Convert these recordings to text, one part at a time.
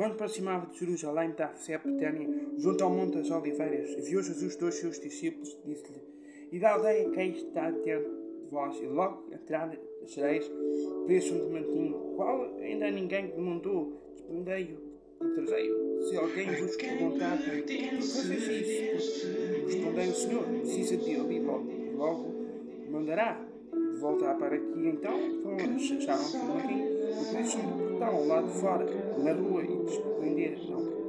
Quando aproximava de Jerusalém da Septânia, junto ao Monte das Oliveiras, viu Jesus dois seus discípulos e disse-lhe: E da aldeia que está diante de vós, e logo entrada sereis, preço um demantinho, qual ainda ninguém que mandou, desprendei-o e trazei-o. Se alguém vos perguntar, por que fazeis isso? Respondei o Senhor, precisa de ele e logo mandará. De volta para aqui, então, acharam-se um demantinho, por isso estão ao lado de fora, na rua, e desprenderam.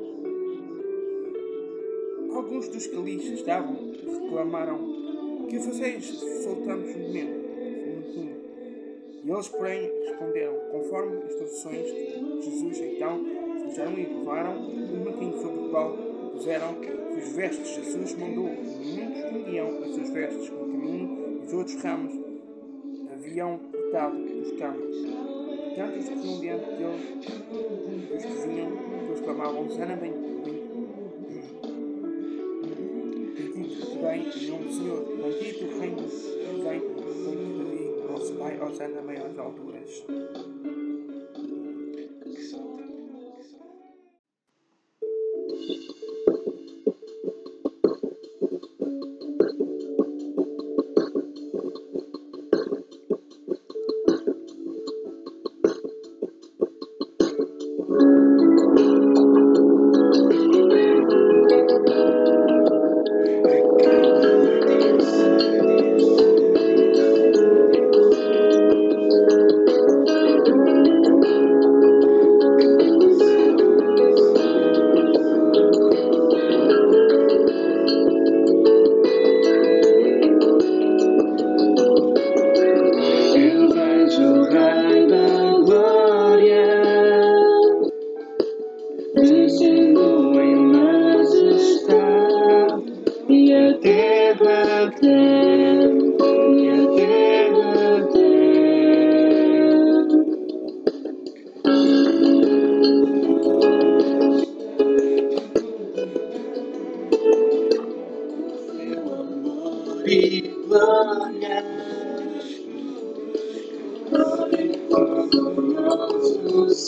Alguns dos que ali estavam reclamaram: Que fazeis? Soltamos um momento. E eles, porém, responderam, conforme as instruções de Jesus, então, fizeram e levaram um maquinho sobre o qual puseram os vestes. Jesus mandou, muitos tendiam as suas vestes no caminho, e os outros ramos haviam cortado dos campos. Tanto os que iam diante dele, os que vinham, depois clamavam, Sana bem, bem, vem em nome do Senhor, bendito o reino vem, bendito nosso Pai, ó Sana bem às alturas.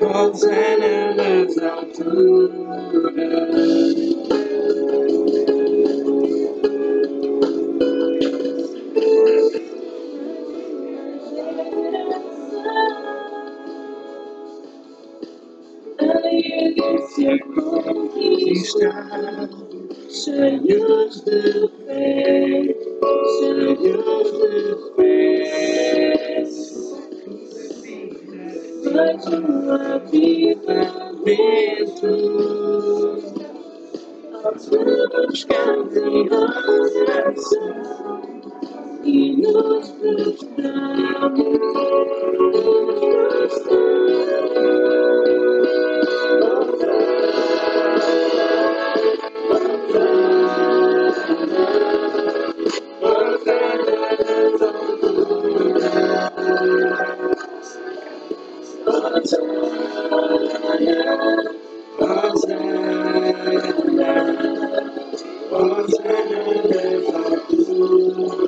Hosanna from Judah. Conquistar, out the fé, Senhor de fé. Faz uma avivamento, aos cantem oração e nos prostramos, Hosanna, Hosanna,